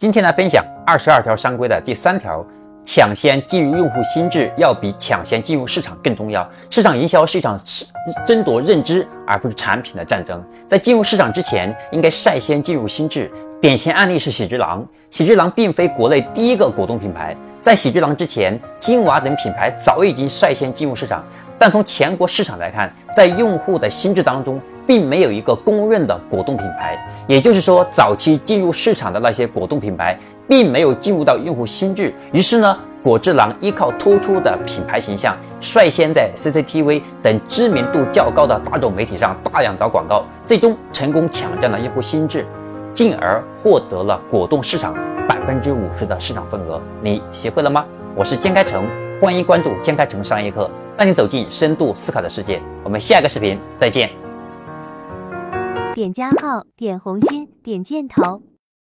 今天来分享二十二条商规的第三条。抢先进入用户心智，要比抢先进入市场更重要。市场营销是一场争夺认知而不是产品的战争。在进入市场之前，应该率先进入心智。典型案例是喜之郎。喜之郎并非国内第一个果冻品牌，在喜之郎之前，金娃等品牌早已经率先进入市场。但从全国市场来看，在用户的心智当中，并没有一个公认的果冻品牌。也就是说，早期进入市场的那些果冻品牌。并没有进入到用户心智，于是呢，果汁郎依靠突出的品牌形象，率先在 CCTV 等知名度较高的大众媒体上大量打广告，最终成功抢占了用户心智，进而获得了果冻市场百分之五十的市场份额。你学会了吗？我是江开成，欢迎关注江开成商业课，带你走进深度思考的世界。我们下个视频再见。点加号，点红心，点箭头。